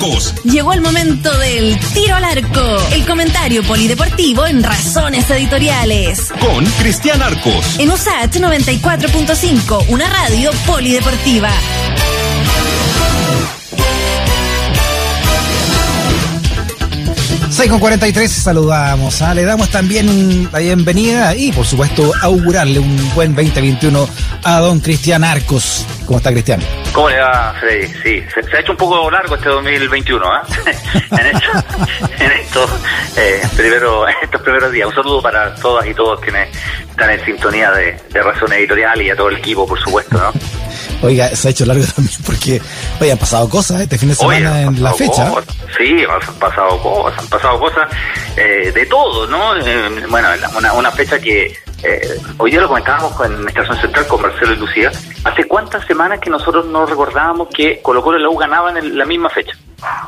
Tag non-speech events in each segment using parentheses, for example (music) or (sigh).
Arcos. Llegó el momento del tiro al arco, el comentario polideportivo en Razones Editoriales. Con Cristian Arcos. En USAT 94.5, una radio polideportiva. 6 con 43 saludamos, ¿ah? le damos también la bienvenida y por supuesto augurarle un buen 2021 a don Cristian Arcos. ¿Cómo está Cristian? ¿Cómo le va, Freddy? Sí, se, ha hecho un poco largo este 2021, ¿eh? (laughs) en, en estos, eh, primero, estos primeros días. Un saludo para todas y todos quienes están en sintonía de, de Razón Editorial y a todo el equipo, por supuesto, ¿no? Oiga, se ha hecho largo (laughs) también porque, oye, han pasado cosas este fin de semana en la fecha. Sí, han pasado cosas, han pasado cosas eh, de todo, ¿no? Eh, bueno, una, una fecha que eh, hoy día lo comentábamos con Estación Central con Marcelo y Lucía. ¿Hace cuántas semanas que nosotros no recordábamos que Colo Colo y la U ganaban en la misma fecha?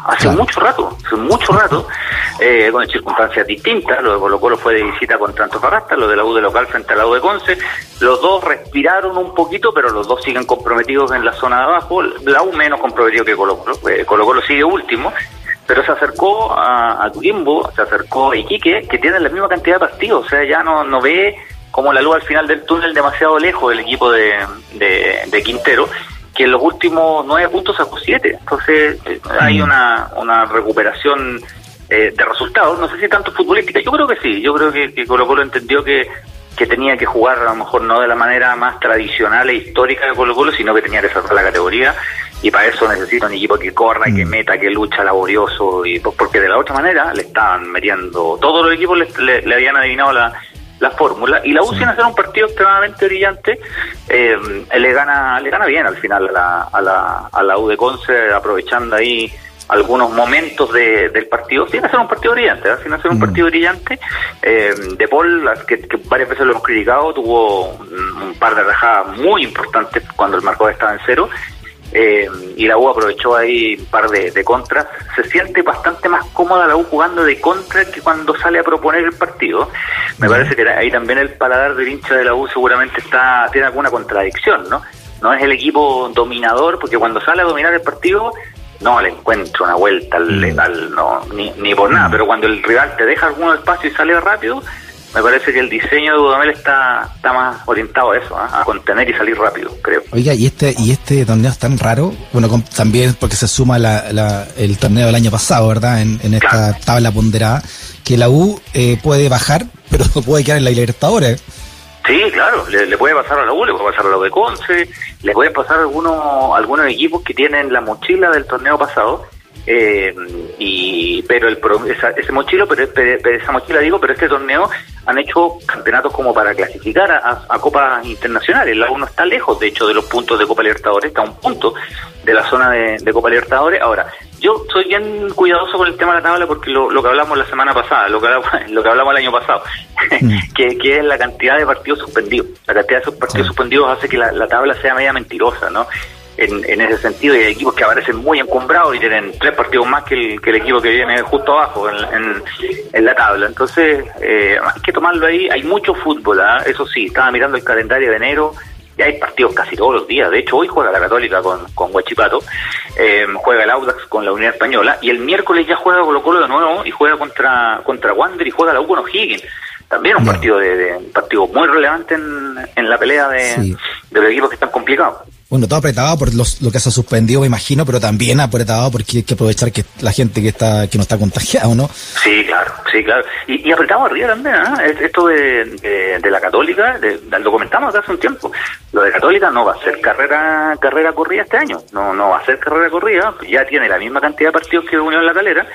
Hace mucho rato, hace mucho rato, eh, con circunstancias distintas. Lo de Colo Colo fue de visita contra Antofagasta, lo de la U de local frente a la U de Conce. Los dos respiraron un poquito, pero los dos siguen comprometidos en la zona de abajo. La U menos comprometido que Colo Colo. Eh, Colo Colo sigue último pero se acercó a, a se acercó a Iquique, que tienen la misma cantidad de partidos, o sea, ya no, no ve como la luz al final del túnel demasiado lejos del equipo de, de, Quintero, que en los últimos nueve puntos sacó siete. Entonces eh, hay mm. una, una recuperación eh, de resultados, no sé si tanto futbolística, yo creo que sí, yo creo que, que Colo Colo entendió que, que tenía que jugar a lo mejor no de la manera más tradicional e histórica de Colo Colo, sino que tenía que salvar la categoría y para eso necesita un equipo que corra, y que mm. meta, que lucha laborioso, y porque de la otra manera le estaban metiendo, todos los equipos le habían adivinado la la fórmula y la U sin hacer un partido extremadamente brillante eh, le gana le gana bien al final a la, a la, a la U de Conce aprovechando ahí algunos momentos de, del partido sin hacer un partido brillante ¿eh? sin hacer un mm. partido brillante eh, De Paul que, varias veces lo hemos criticado tuvo un, par de rajadas muy importantes cuando el marcador estaba en cero eh, y la U aprovechó ahí un par de, contras. Se siente bastante más cómoda la U jugando de contra que cuando sale a proponer el partido. Me parece que ahí también el paladar del hincha de la U seguramente está tiene alguna contradicción, ¿no? No es el equipo dominador, porque cuando sale a dominar el partido no le encuentro una vuelta al, mm. no, ni, ni por nada, mm. pero cuando el rival te deja algún espacio y sale rápido, me parece que el diseño de Dudamel está, está más orientado a eso, ¿ah? a contener y salir rápido, creo. Oiga, y este y este torneo es tan raro, bueno, también porque se suma la, el torneo del año pasado, ¿verdad? En, esta tabla ponderada, que la U eh, puede bajar, (laughs) pero no puede quedar en la Libertadores. Sí, claro, le, puede pasar a la U, le puede pasar a la de Conce, le puede pasar a algunos, algunos equipos que tienen la mochila del torneo pasado eh, y pero el ese mochilo pero, esa mochila digo pero este torneo han hecho campeonatos como para clasificar a, copas internacionales. La uno está lejos de hecho de los puntos de Copa Libertadores está a un punto de la zona de, Copa Libertadores. Ahora yo soy bien cuidadoso con el tema de la tabla porque lo, que hablamos la semana pasada lo que hablamos, (laughs) lo que hablamos el año pasado (laughs) mm. que, es la cantidad de partidos suspendidos. La cantidad de partidos suspendidos hace que la, la tabla sea media mentirosa no en, ese sentido y hay equipos que aparecen muy encumbrados y tienen tres partidos más que el, que el equipo que viene justo abajo en, en, la tabla. Entonces, eh, hay que tomarlo ahí. Hay mucho fútbol, ¿ah? eso sí, estaba mirando el calendario de enero y hay partidos casi todos los días. De hecho, hoy juega la Católica con, con Huachipato, eh, juega el Audax con la Unidad Española y el miércoles ya juega Colo Colo de nuevo y juega contra, contra Wander y juega la U con O'Higgins también un partido de, partido muy relevante en, en la pelea de, de los equipos que están complicados. Bueno, todo apretado por los, lo que se ha suspendido, me imagino, pero también apretado porque hay que aprovechar que la gente que está que no está contagiado, ¿no? Sí, claro, sí, claro. Y, y apretado arriba también, ¿eh? Esto de, de, la Católica, lo comentamos hace un tiempo, lo de Católica no va a ser carrera carrera corrida este año, no no va a ser carrera corrida, ya tiene la misma cantidad de partidos que Unión La Calera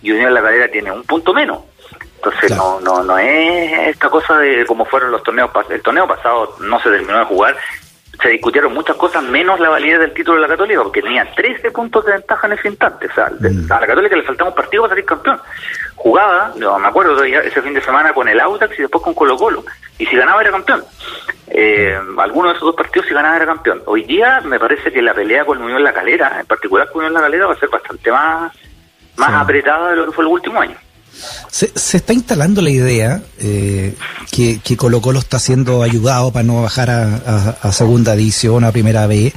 y Unión La Calera tiene un punto menos. Entonces no, no, no es esta cosa de como fueron los torneos El torneo pasado no se terminó de jugar se discutieron muchas cosas menos la validez del título de la Católica, porque tenía 13 puntos de ventaja en ese instante. O sea, mm. a la Católica le faltaba un partido para salir campeón. Jugaba, no, me acuerdo ese fin de semana con el Audax y después con Colo Colo. Y si ganaba era campeón. Eh, alguno de esos dos partidos si ganaba era campeón. Hoy día me parece que la pelea con Unión La Calera, en particular con Unión La Calera, va a ser bastante más, más apretada de lo que fue el último año. Se, está instalando la idea eh, que, que Colo Colo está siendo ayudado para no bajar a, segunda edición, a primera B.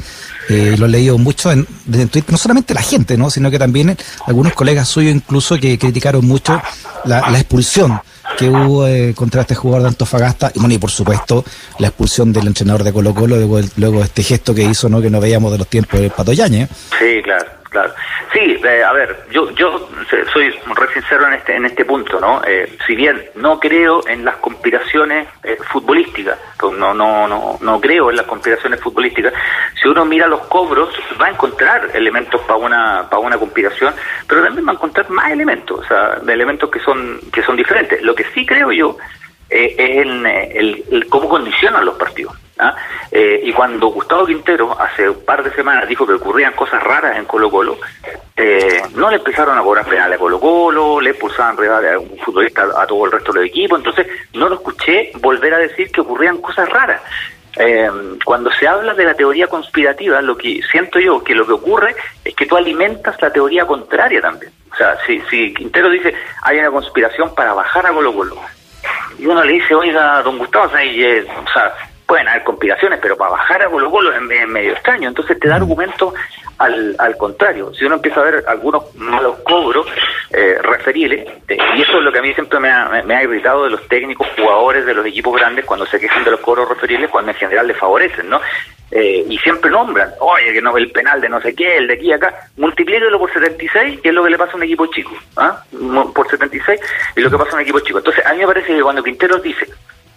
Eh, lo he leído mucho en, en, Twitter, no solamente la gente, ¿no? sino que también algunos colegas suyos incluso que criticaron mucho la, la expulsión que hubo eh, contra este jugador de Antofagasta y bueno y por supuesto la expulsión del entrenador de Colo Colo luego, luego este gesto que hizo no que no veíamos de los tiempos de Patoyañe. Sí, claro, claro. Sí, eh, a ver, yo yo soy re sincero en este en este punto, ¿no? Eh, si bien no creo en las conspiraciones eh, futbolísticas, no no no no creo en las conspiraciones futbolísticas. Si uno mira los cobros va a encontrar elementos para una para una conspiración, pero también va a encontrar más elementos, o sea, de elementos que son que son diferentes. Lo que sí creo yo es en el cómo condicionan los partidos. ¿Ah? Eh, y cuando Gustavo Quintero hace un par de semanas dijo que ocurrían cosas raras en Colo Colo, eh, no le empezaron a cobrar penales a Colo Colo, le expulsaban a un futbolista a todo el resto del equipo, entonces no lo escuché volver a decir que ocurrían cosas raras. Eh, cuando se habla de la teoría conspirativa, lo que siento yo que lo que ocurre es que tú alimentas la teoría contraria también. O sea, si, si Quintero dice hay una conspiración para bajar a Colo Colo, y uno le dice, oiga, don Gustavo, o sea, pueden haber conspiraciones, pero para bajar a Colo Colo es, medio extraño. Entonces te da mm. argumento al, al contrario. Si uno empieza a ver algunos malos cobros eh, referiles, eh, y eso es lo que a mí siempre me ha, me ha, irritado de los técnicos jugadores de los equipos grandes cuando se quejan de los cobros referiles, cuando en general les favorecen, ¿no? Eh, y siempre nombran, oye, que no el penal de no sé qué, el de aquí y acá, multiplíquelo por 76, que es lo que le pasa a un equipo chico, ¿ah? Por 76, y lo que pasa a un equipo chico. Entonces, a mí me parece que cuando Quinteros dice,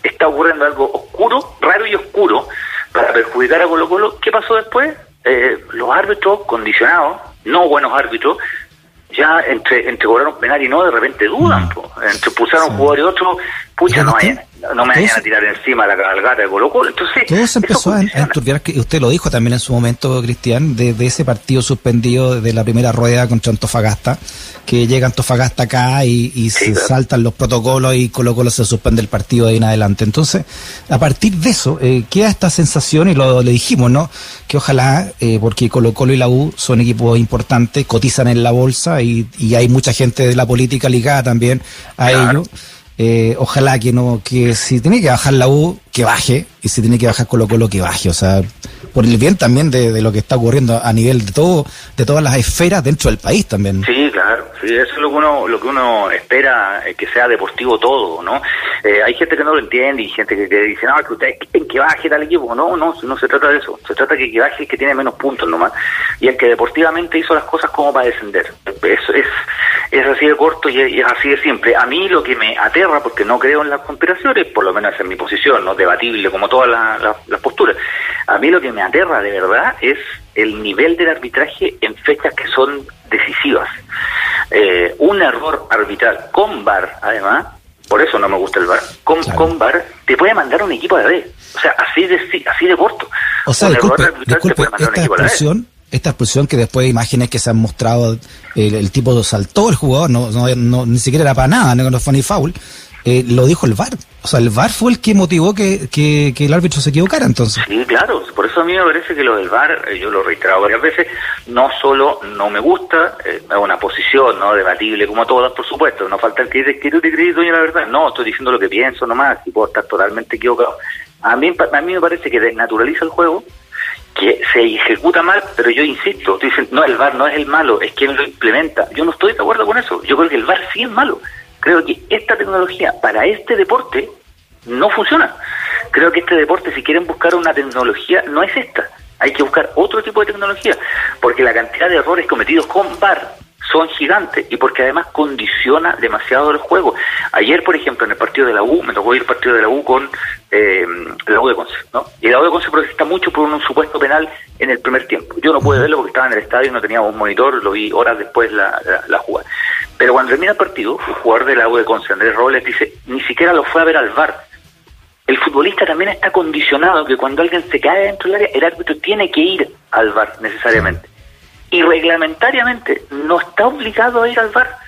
está ocurriendo algo oscuro, raro y oscuro, para perjudicar a Colo Colo. ¿Qué pasó después? Eh, los árbitros condicionados, no buenos árbitros, ya entre, entre cobraron penal y no, de repente dudan. Mm. Entre pulsaron un jugador y otro, pucha, no, no me vayan a tirar encima la cabalgata de Colo Colo. Entonces, todo se empezó a enturbiar, que usted lo dijo también en su momento, Cristian, de, ese partido suspendido de la primera rueda contra Antofagasta, que llega Antofagasta acá y, se saltan los protocolos y Colo Colo se suspende el partido de ahí en adelante. Entonces, a partir de eso, eh, queda esta sensación, y lo le dijimos, ¿no? Que ojalá, eh, porque Colo Colo y la U son equipos importantes, cotizan en la bolsa y, y hay mucha gente de la política ligada también a ellos eh, ojalá que no, que si tiene que bajar la U, que baje, y si tiene que bajar Colo Colo, que baje, o sea, por el bien también de, lo que está ocurriendo a nivel de todo, de todas las esferas dentro del país también. Sí, claro, sí, eso es lo que uno, lo que uno espera, eh, que sea deportivo todo, ¿no? Eh, hay gente que no lo entiende y gente que, dice, no, que usted, en que baje tal equipo, no, no, no se trata de eso, se trata de que, que baje el que tiene menos puntos nomás, y el que deportivamente hizo las cosas como para descender. Eso es, es así de corto y es, así de simple. A mí lo que me aterra, porque no creo en las conspiraciones, por lo menos en mi posición, no debatible como todas las posturas, a mí lo que me aterra de verdad es el nivel del arbitraje en fechas que son decisivas. Eh, un error arbitral con VAR, además, por eso no me gusta el VAR, con, con VAR te puede mandar un equipo a la vez. O sea, así de, así de corto. O sea, disculpe, disculpe, esta expresión, esta expresión que después imágenes que se han mostrado, el, el tipo saltó el jugador, no, no, ni siquiera era para nada, no, fue ni foul, eh, lo dijo el VAR. O sea, el VAR fue el que motivó que, que, el árbitro se equivocara entonces. Sí, claro. Por eso a mí me parece que lo del VAR, eh, yo lo he reiterado varias veces, no solo no me gusta, eh, es una posición no debatible como todas, por supuesto. No falta el que dice que tú te crees dueño la verdad. No, estoy diciendo lo que pienso nomás y puedo estar totalmente equivocado. A mí, a mí me parece que desnaturaliza el juego se ejecuta mal, pero yo insisto, no, el VAR no es el malo, es quien lo implementa. Yo no estoy de acuerdo con eso. Yo creo que el VAR sí es malo. Creo que esta tecnología para este deporte no funciona. Creo que este deporte, si quieren buscar una tecnología, no es esta. Hay que buscar otro tipo de tecnología, porque la cantidad de errores cometidos con VAR son gigantes y porque además condiciona demasiado el juego. Ayer, por ejemplo, en el partido de la U, me tocó ir al partido de la U con eh, la U de Conce, ¿no? Y la U de Conce protesta mucho por un, supuesto penal en el primer tiempo. Yo no pude verlo porque estaba en el estadio y no teníamos un monitor, lo vi horas después la, la, jugada. Pero cuando termina el partido, el jugador de la U de Conce, Andrés Robles, dice, ni siquiera lo fue a ver al VAR. El futbolista también está condicionado que cuando alguien se cae dentro del área, el árbitro tiene que ir al VAR necesariamente y reglamentariamente no está obligado a ir al bar.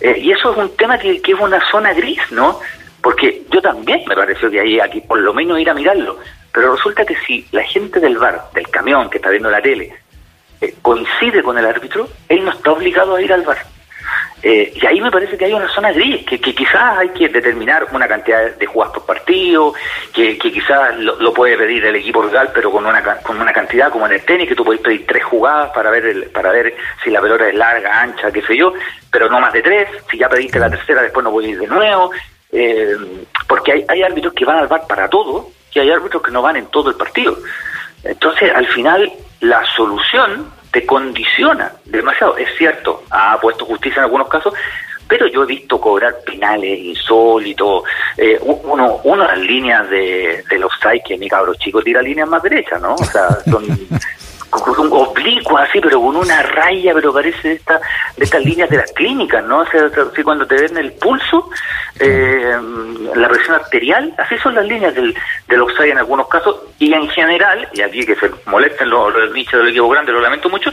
Eh, y eso es un tema que, es una zona gris, ¿no? Porque yo también me pareció que hay aquí por lo menos ir a mirarlo. Pero resulta que si la gente del bar, del camión que está viendo la tele, eh, coincide con el árbitro, él no está obligado a ir al bar. Eh, y ahí me parece que hay una zona gris, que, quizás hay que determinar una cantidad de jugadas por partido, que, que quizás lo, puede pedir el equipo rival, pero con una, con una cantidad como en el tenis, que tú puedes pedir tres jugadas para ver el, para ver si la pelota es larga, ancha, qué sé yo, pero no más de tres. Si ya pediste la tercera, después no puedes ir de nuevo. Eh, porque hay, hay árbitros que van al bar para todo y hay árbitros que no van en todo el partido. Entonces, al final, la solución te condiciona demasiado. Es cierto, ha puesto justicia en algunos casos, pero yo he visto cobrar penales insólitos. Eh, uno, uno las líneas de, de los que mi cabro chico tira líneas más derechas, ¿no? O sea, son (laughs) un oblicuo así, pero con una raya, pero parece de, esta, de estas líneas de las clínicas, ¿no? O sea, así cuando te ven el pulso, eh, la presión arterial, así son las líneas del, del offside en algunos casos, y en general, y aquí que se molesten los, los del equipo grande, lo lamento mucho,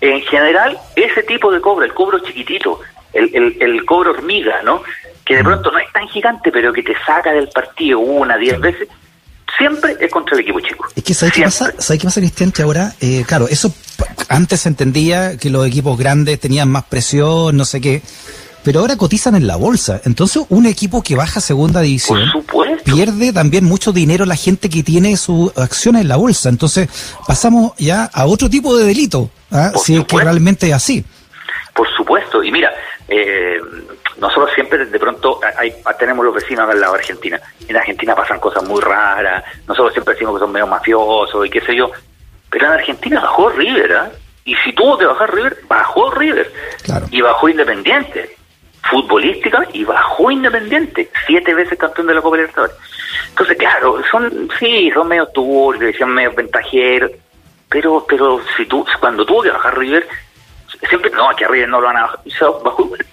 en general, ese tipo de cobro, el cobro chiquitito, el, el cobro hormiga, ¿no? Que de pronto no es tan gigante, pero que te saca del partido una, diez veces, siempre es contra el equipo chico. Es que ¿sabes qué pasa? ¿Sabes qué pasa, Cristian? Que ahora, eh, claro, eso antes se entendía que los equipos grandes tenían más presión, no sé qué, pero ahora cotizan en la bolsa. Entonces, un equipo que baja segunda división pierde también mucho dinero la gente que tiene sus acciones en la bolsa. Entonces, pasamos ya a otro tipo de delito, ¿ah? si es que realmente es así. Por supuesto, y mira, eh, nosotros siempre de pronto hay, tenemos los vecinos al lado de Argentina. En Argentina pasan cosas muy raras, nosotros siempre decimos que son medio mafiosos y qué sé yo. Pero en Argentina bajó River, ¿eh? Y si tuvo que bajar River, bajó River. Y bajó Independiente. Futbolística y bajó Independiente. Siete veces campeón de la Copa Libertadores. Entonces, claro, son, sí, son medio turbios, son medio ventajeros. Pero, pero si tú, cuando tuvo que bajar River, siempre, no, aquí arriba no lo van a bajar,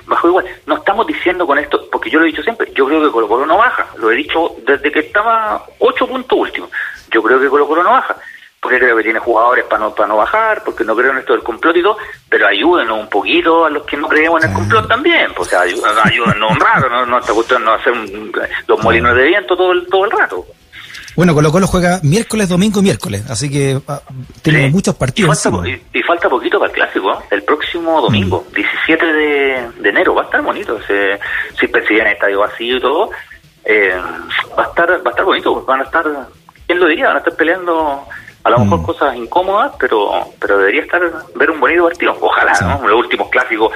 bajó, igual. No estamos diciendo con esto, porque yo lo he dicho siempre, yo creo que Colo Colo no baja, lo he dicho desde que estaba ocho puntos último, yo creo que Colo Colo no baja, porque creo que tiene jugadores para no, para no bajar, porque no creo en esto del complot y todo, pero ayúdenos un poquito a los que no creemos en el complot también, pues, o sea, ayúdenos, un rato, no, no está gustando hacer los molinos de viento todo el, todo el rato. Bueno, Colo Colo juega miércoles, domingo y miércoles, así que ah, tenemos muchos partidos. Y falta, poquito para el clásico, ¿eh? el próximo domingo, 17 mm. de, enero, va a estar bonito. Se, si persiguen estadio vacío y todo, eh, va a estar va a estar bonito, van a estar, ¿quién lo diría? Van a estar peleando a lo mejor mm. cosas incómodas, pero pero debería estar ver un bonito partido. Ojalá, ¿no? Los últimos clásicos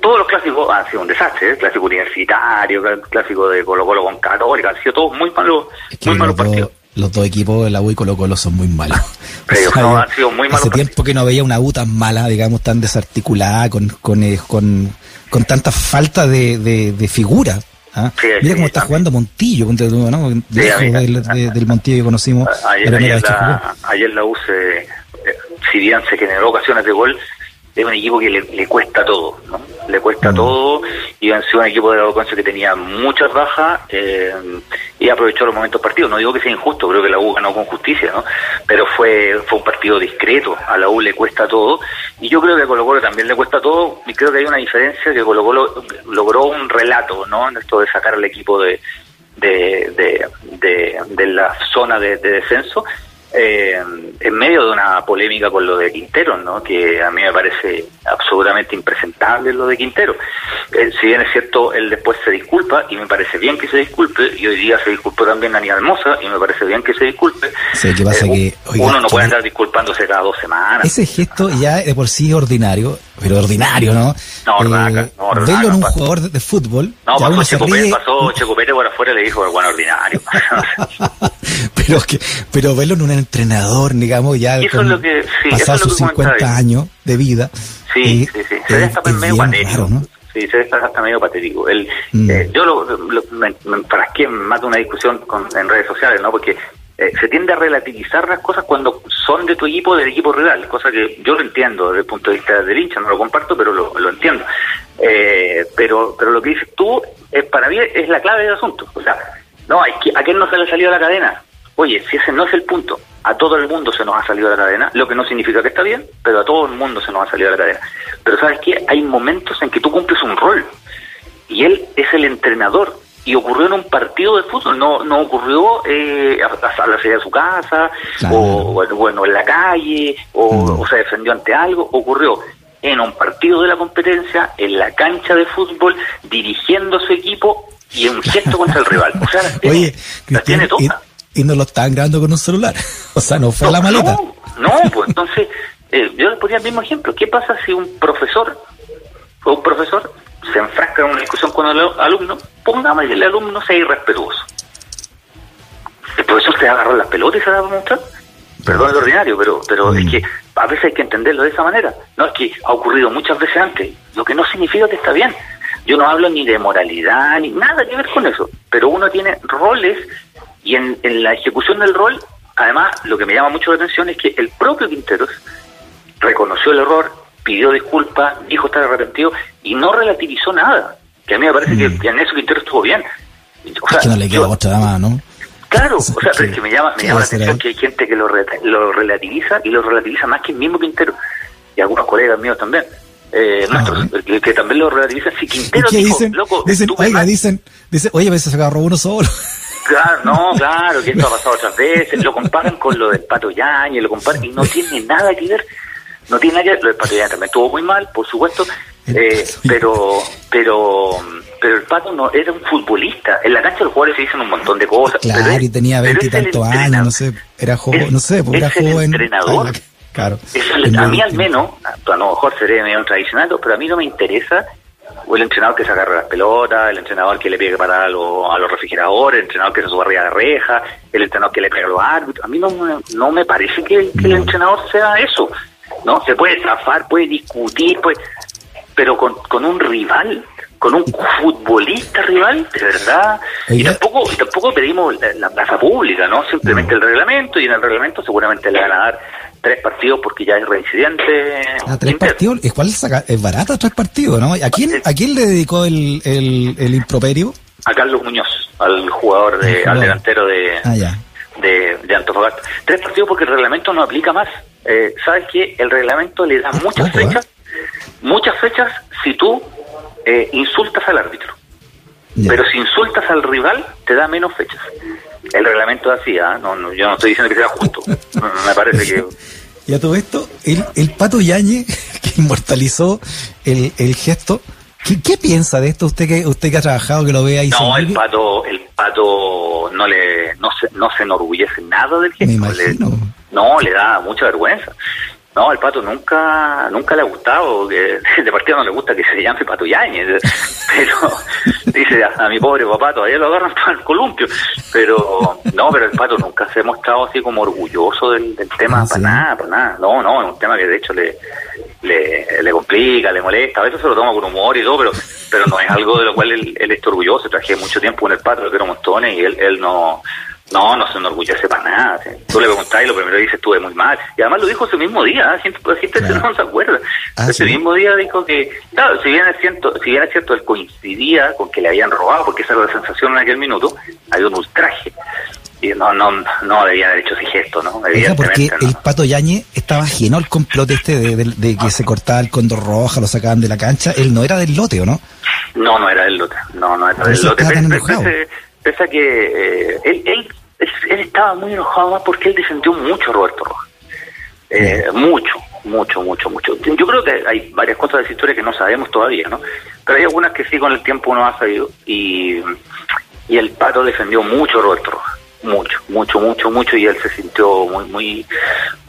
todos los clásicos han sido un desastre, ¿eh? clásico universitario, clásico de Colo Colo con Católica, han sido todos muy malos, muy malos partidos. Los dos equipos, la U y Colo Colo, son muy malos. (laughs) (laughs) han sido muy malos hace tiempo que no veía una U tan mala, digamos, tan desarticulada, con, con, eh, con, con tanta falta de, de, figura. ¿ah? Mira cómo está jugando Montillo, ¿no? del, Montillo que conocimos. Ayer, la, ayer la U, se, eh, si bien se generó ocasiones de gol, es un equipo que le, cuesta todo, ¿no? Le cuesta mm. todo y han sido un equipo de la Loconce que tenía muchas bajas eh, y aprovechó los momentos partidos. No digo que sea injusto, creo que la U ganó con justicia, ¿no? Pero fue, fue un partido discreto, a la U le cuesta todo y yo creo que a Colo Colo también le cuesta todo y creo que hay una diferencia que Colo Colo logró un relato, ¿no? En esto de sacar al equipo de, de, de, de, la zona de descenso eh, en medio de una polémica con lo de Quintero, ¿no? que a mí me parece absolutamente impresentable lo de Quintero. Eh, si bien es cierto, él después se disculpa y me parece bien que se disculpe, y hoy día se disculpó también Aníbal Mosa y me parece bien que se disculpe. pasa eh, que, uno no puede andar disculpándose cada dos semanas. Ese gesto ya de por sí ordinario, pero ordinario, ¿no? No, eh, no, verlo en un jugador de, fútbol. No, pasó Checo, Pérez, pasó Checo Pérez por afuera y le dijo, bueno, ordinario. (laughs) pero, que, pero verlo en un entrenador, digamos, ya con, pasado sus 50 años de vida. Sí, sí, sí. Se ve hasta medio patético. ¿no? Sí, se ve hasta medio patético. El, mm. eh, yo, lo, lo me, para que más de una discusión con, en redes sociales, ¿no? Porque eh, se tiende a relativizar las cosas cuando son de tu equipo, del equipo rival, cosa que yo lo entiendo desde el punto de vista del hincha, no lo comparto, pero lo, entiendo. Eh, pero pero lo que dices tú, es, para mí es la clave del asunto. O sea, no, ¿a quién no se le ha salido la cadena? Oye, si ese no es el punto, a todo el mundo se nos ha salido la cadena, lo que no significa que está bien, pero a todo el mundo se nos ha salido la cadena. Pero ¿sabes qué? Hay momentos en que tú cumples un rol y él es el entrenador y ocurrió en un partido de fútbol, no no ocurrió eh, a, a la salida de su casa, o bueno, en la calle, o, mm. o, se defendió ante algo, ocurrió en un partido de la competencia, en la cancha de fútbol, dirigiendo su equipo y un gesto contra el rival. O sea, (laughs) Oye, tiene Y, no lo estaban grabando con un celular. (laughs) O sea, no fue la maleta. No, pues entonces, eh, yo le ponía el mismo ejemplo. ¿Qué pasa si un profesor, o un profesor, se enfrasca en una discusión con el alumno? Pongamos que el alumno sea irrespetuoso. ¿El profesor se agarró las pelotas y se va a mostrar? Perdón el ordinario, pero, pero es mm. que a veces hay que entenderlo de esa manera. No es que ha ocurrido muchas veces antes, lo que no significa que está bien. Yo no hablo ni de moralidad, ni nada que ver con eso, pero uno tiene roles y en, la ejecución del rol, además, lo que me llama mucho la atención es que el propio Quinteros reconoció el error, pidió disculpas, dijo estar arrepentido y no relativizó nada. Que a mí me parece que, mm. en eso Quinteros estuvo bien. O sea, que no le queda otra dama, ¿no? Claro, o sea, pero es que me llama, me llama la atención que hay gente que lo, lo relativiza y lo relativiza más que el mismo Quintero y algunos colegas míos también. Eh, ah, nuestros, que, también lo relativizan. Si Quintero ¿Qué dicen? Loco, dicen, oiga, dicen, dicen, oye, a veces se agarró uno solo. Claro, no, (laughs) claro, que esto ha pasado otras veces. Lo comparan con lo del Pato Yañez, lo comparan y no tiene nada que ver. No tiene nada que ver. Lo del Pato Yañez también estuvo muy mal, por supuesto, eh, pero, pero pero el Pato no era un futbolista. En la cancha los jugadores se dicen un montón de cosas. Claro, y tenía veintitantos años, no sé, era joven, no sé, porque era joven. entrenador. claro. a mí al menos, a lo mejor seré medio tradicional, pero a mí no me interesa o el entrenador que se agarra las pelotas, el entrenador que le pega para a, a los refrigeradores, el entrenador que se sube arriba de reja, el entrenador que le pega a los árbitros. A mí no, no me parece que, el entrenador sea eso. ¿no? Se puede zafar, puede discutir, puede, pero con, con un rival con un futbolista rival, de verdad. Y tampoco, tampoco pedimos la, plaza pública, ¿no? Simplemente el reglamento, y en el reglamento seguramente le van a dar tres partidos porque ya es reincidente. ¿A ah, tres partidos? ¿Es, cuál es, barata tres partidos, no? ¿A quién, ¿A quién le dedicó el, el, improperio? A Carlos Muñoz, al jugador, de, al delantero de, ah, de, de, Antofagasta. Tres partidos porque el reglamento no aplica más. Eh, ¿Sabes qué? El reglamento le da ah, muchas ¿eh? fechas, muchas fechas si tú eh, insultas al árbitro. Pero si insultas al rival, te da menos fechas. El reglamento decía, ¿ah? no, yo no estoy diciendo que sea justo. (laughs) me parece que... (laughs) Y a todo esto, el, el Pato Yañe, (laughs) que inmortalizó el, el gesto, ¿qué, piensa de esto usted que usted que ha trabajado, que lo ve ahí? No, el Pato, el Pato no le no se, no se enorgullece nada del gesto. no, le da mucha vergüenza. No, al Pato nunca nunca le ha gustado, que (laughs) de partida no le gusta que se le llame Pato Yañez, (laughs) pero (laughs) dice a, mi pobre papá todavía lo agarran para el columpio, pero no, pero el Pato nunca se ha mostrado así como orgulloso del, tema, ah, para nada, para nada, no, no, es un tema que de hecho le, le, complica, le molesta, a veces se lo toma con humor y todo, pero pero no es algo de lo cual él, él está orgulloso, trabajé mucho tiempo en el Pato, lo quiero montones y él, él no no, no se enorgullece para nada. Tú le preguntás y lo primero dice estuve muy mal. Y además lo dijo ese mismo día, ¿eh? la gente no se acuerda. Ah, ese mismo día dijo que, claro, si bien es cierto, si bien es cierto, él coincidía con que le habían robado, porque esa era la sensación en aquel minuto, había un ultraje. Y no, no, no debía haber hecho ese gesto, ¿no? porque el Pato Yañe estaba ajeno al complot este de, que se cortaba el condor roja, lo sacaban de la cancha. Él no era del lote, ¿o no? No, no era del lote. No, no era del lote. Pese, a que eh, él, él él, estaba muy enojado más porque él defendió mucho a Roberto Rojas. Eh, mucho, mucho, mucho, mucho. Yo creo que hay varias cosas de esa historia que no sabemos todavía, ¿no? Pero hay algunas que sí con el tiempo uno ha sabido. Y, y el Pato defendió mucho a Roberto Rojas. Mucho, mucho, mucho, mucho. Y él se sintió muy, muy,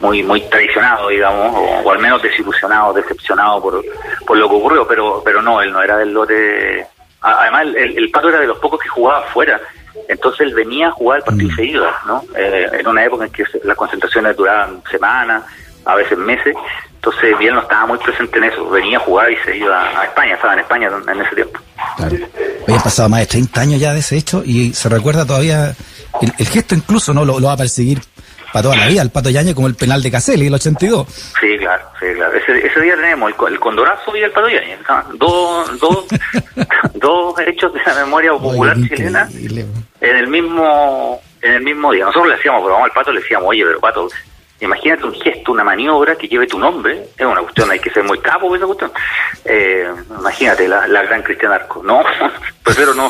muy, muy traicionado, digamos, o, al menos desilusionado, decepcionado por, por lo que ocurrió. Pero, pero no, él no era del lote. Además, el, el Pato era de los pocos que jugaba afuera entonces él venía a jugar el partido y mm. se iba, ¿no? Eh, en una época en que las concentraciones duraban semanas, a veces meses, entonces bien no estaba muy presente en eso, venía a jugar y se iba a España, estaba en España en ese tiempo. Claro. Habían pasado más de 30 años ya de ese hecho y se recuerda todavía, el, gesto incluso no lo, va a perseguir para toda la vida, el Pato Yañez como el penal de Caselli, el 82. Sí, claro, sí, claro. Ese, día tenemos el, Condorazo y el Pato Yañez, dos, dos, (laughs) dos hechos de la memoria popular chilena en el mismo en el mismo día. Nosotros le decíamos, pero vamos al Pato, le decíamos, oye, pero Pato, imagínate un gesto, una maniobra que lleve tu nombre, es una cuestión, hay que ser muy capo esa cuestión. Eh, imagínate la, la gran Cristian Arco, no, (laughs) pero no,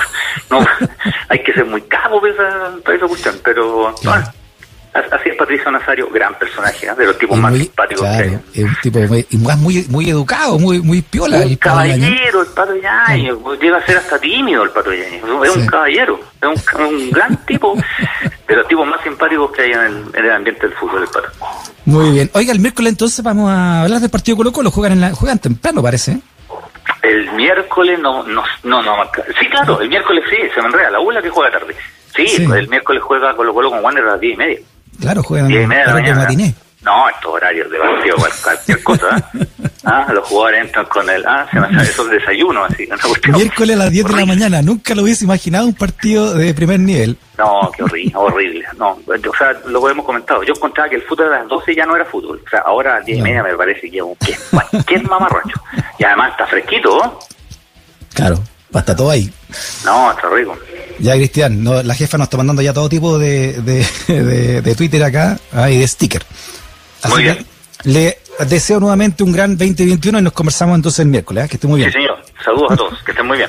no, (laughs) hay que ser muy capo para esa, esa cuestión, pero bueno Así es Patricio Nazario, gran personaje, ¿eh? de los tipos Y más muy- simpáticos que claro, hay. es un tipo muy, y más muy, muy educado, muy, muy piola. Un el caballero, el Pato Yañez, llega a ser hasta tímido el Pato es Sí. un caballero, es un, un gran tipo, de los tipos más simpáticos que hay en el, en el ambiente del fútbol, el Pato. Muy bien. Oiga, el miércoles entonces vamos a hablar del partido Colo Colo. Juegan, en la, juegan temprano, parece. ¿eh? El miércoles no, no, no, no, sí, claro, el miércoles sí, se me enreda, la ULA que juega tarde. Sí, Sí. pues el miércoles juega Colo Colo con Wander a las diez y media. Claro, juegan y media de la matiné. No, estos horarios de partido, cual- cualquier cosa. ¿eh? (laughs) Ah, los jugadores entran con el, ah, se me sale esos desayunos, así, una. Miércoles a las 10 de la mañana. Nunca lo hubiese imaginado un partido de primer nivel. No, qué horrible, (laughs) horrible. No, o sea, lo hemos comentado. Yo encontraba que el fútbol a las 12 ya no era fútbol. O sea, ahora a las 10 y media me parece que es cualquier mamarracho. Y además está fresquito, ¿no? Basta todo ahí. No, está rico. Ya, Cristian, no, la jefa nos está mandando ya todo tipo de, de, (laughs) de- de Twitter acá ah, y de sticker. Así Muy que bien. le deseo nuevamente un gran 2021 y nos conversamos entonces el miércoles. ¿eh? Que esté muy bien. Sí, señor. Saludos a todos. Que estén muy bien.